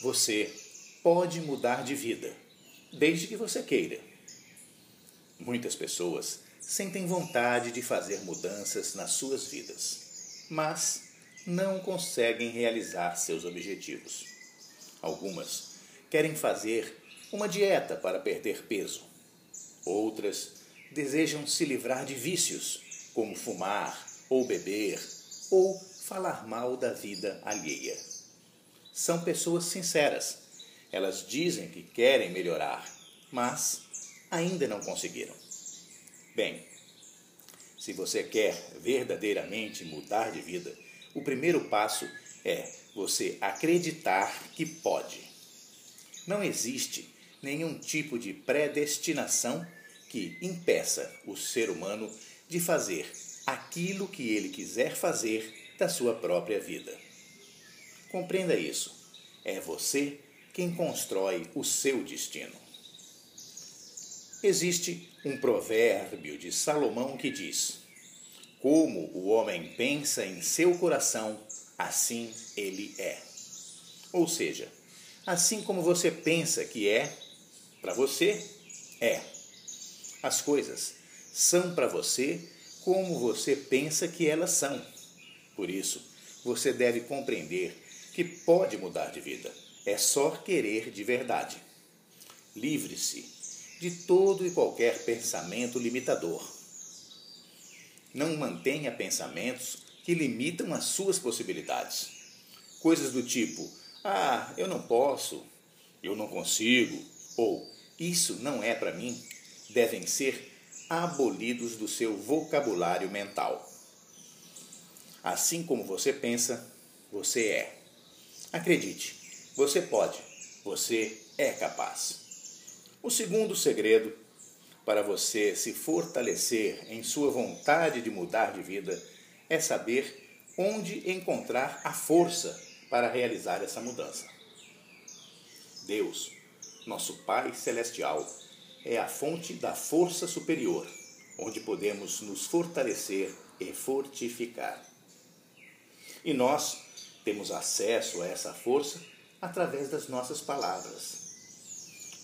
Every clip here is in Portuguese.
Você pode mudar de vida, desde que você queira. Muitas pessoas sentem vontade de fazer mudanças nas suas vidas, mas não conseguem realizar seus objetivos. Algumas querem fazer uma dieta para perder peso. Outras desejam se livrar de vícios, como fumar ou beber ou falar mal da vida alheia. São pessoas sinceras. Elas dizem que querem melhorar, mas ainda não conseguiram. Bem, se você quer verdadeiramente mudar de vida, o primeiro passo é você acreditar que pode. Não existe nenhum tipo de predestinação que impeça o ser humano de fazer aquilo que ele quiser fazer da sua própria vida. Compreenda isso. É você quem constrói o seu destino. Existe um provérbio de Salomão que diz: Como o homem pensa em seu coração, assim ele é. Ou seja, assim como você pensa que é, para você, é. As coisas são para você como você pensa que elas são. Por isso, você deve compreender que pode mudar de vida. É só querer de verdade. Livre-se de todo e qualquer pensamento limitador. Não mantenha pensamentos que limitam as suas possibilidades. Coisas do tipo: ah, eu não posso, eu não consigo, ou isso não é para mim, devem ser abolidos do seu vocabulário mental. Assim como você pensa, você é. Acredite, você pode, você é capaz. O segundo segredo para você se fortalecer em sua vontade de mudar de vida é saber onde encontrar a força para realizar essa mudança. Deus, nosso Pai Celestial, é a fonte da força superior, onde podemos nos fortalecer e fortificar. E nós temos acesso a essa força através das nossas palavras.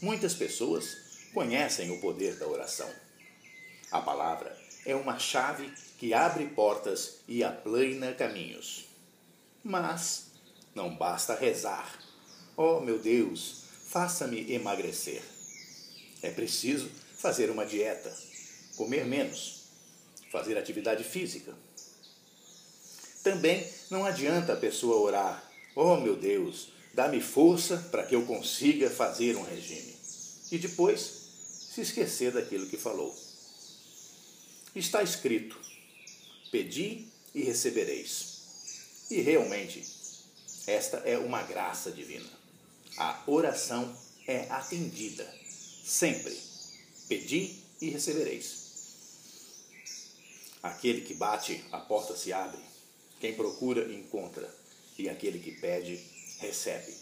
Muitas pessoas conhecem o poder da oração. A palavra é uma chave que abre portas e aplana caminhos. Mas não basta rezar. Oh, meu Deus, faça-me emagrecer. É preciso fazer uma dieta, comer menos, fazer atividade física. Também não adianta a pessoa orar: Oh, meu Deus, dá-me força para que eu consiga fazer um regime. E depois se esquecer daquilo que falou. Está escrito: Pedi e recebereis. E realmente, esta é uma graça divina. A oração é atendida. Sempre. Pedi e recebereis. Aquele que bate, a porta se abre. Quem procura, encontra. E aquele que pede, recebe.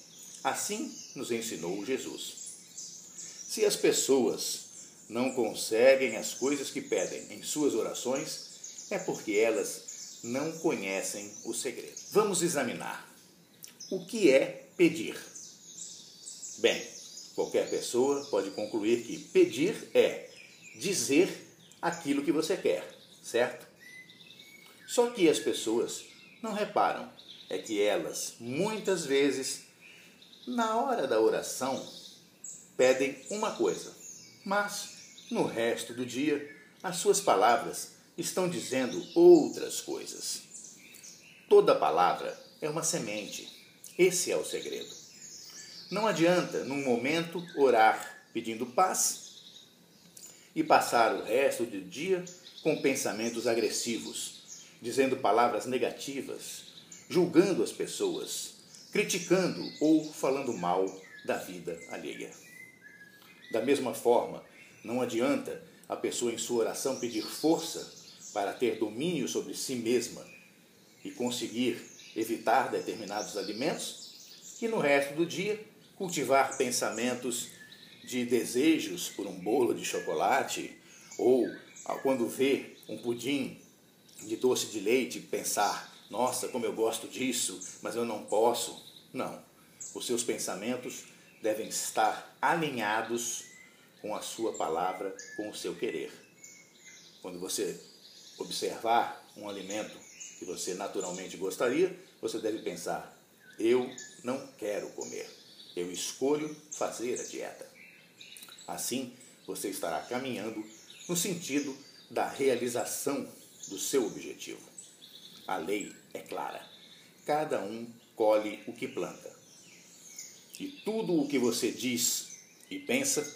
Assim nos ensinou Jesus. Se as pessoas não conseguem as coisas que pedem em suas orações, é porque elas não conhecem o segredo. Vamos examinar o que é pedir. Bem, qualquer pessoa pode concluir que pedir é dizer aquilo que você quer, certo? Só que as pessoas não reparam é que elas, muitas vezes, na hora da oração, pedem uma coisa, mas no resto do dia as suas palavras estão dizendo outras coisas. Toda palavra é uma semente. Esse é o segredo. Não adianta, num momento, orar pedindo paz e passar o resto do dia com pensamentos agressivos, dizendo palavras negativas, julgando as pessoas, criticando ou falando mal da vida alheia. Da mesma forma, não adianta a pessoa em sua oração pedir força para ter domínio sobre si mesma e conseguir evitar determinados alimentos e no resto do dia cultivar pensamentos de desejos por um bolo de chocolate ou quando vê um pudim de doce de leite pensar nossa como eu gosto disso mas eu não posso não Os seus pensamentos devem estar alinhados com a sua palavra, com o seu querer. Quando você observar um alimento que você naturalmente gostaria, você deve pensar: eu não quero comer, eu escolho fazer a dieta. Assim, você estará caminhando no sentido da realização do seu objetivo. A lei é clara: cada um colhe o que planta. E tudo o que você diz e pensa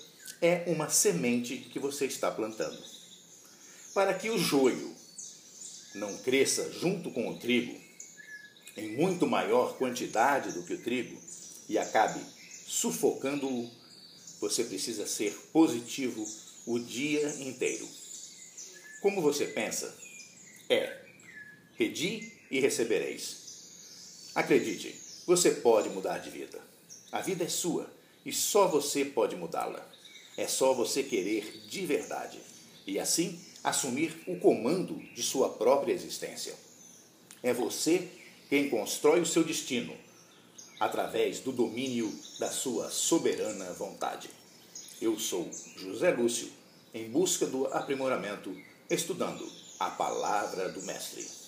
é uma semente que você está plantando. Para que o joio não cresça junto com o trigo, em muito maior quantidade do que o trigo, e acabe sufocando-o, você precisa ser positivo o dia inteiro. Como você pensa? É: pedi e recebereis. Acredite, você pode mudar de vida. A vida é sua e só você pode mudá-la. É só você querer de verdade e assim assumir o comando de sua própria existência. É você quem constrói o seu destino através do domínio da sua soberana vontade. Eu sou José Lúcio, em busca do aprimoramento, estudando a palavra do Mestre.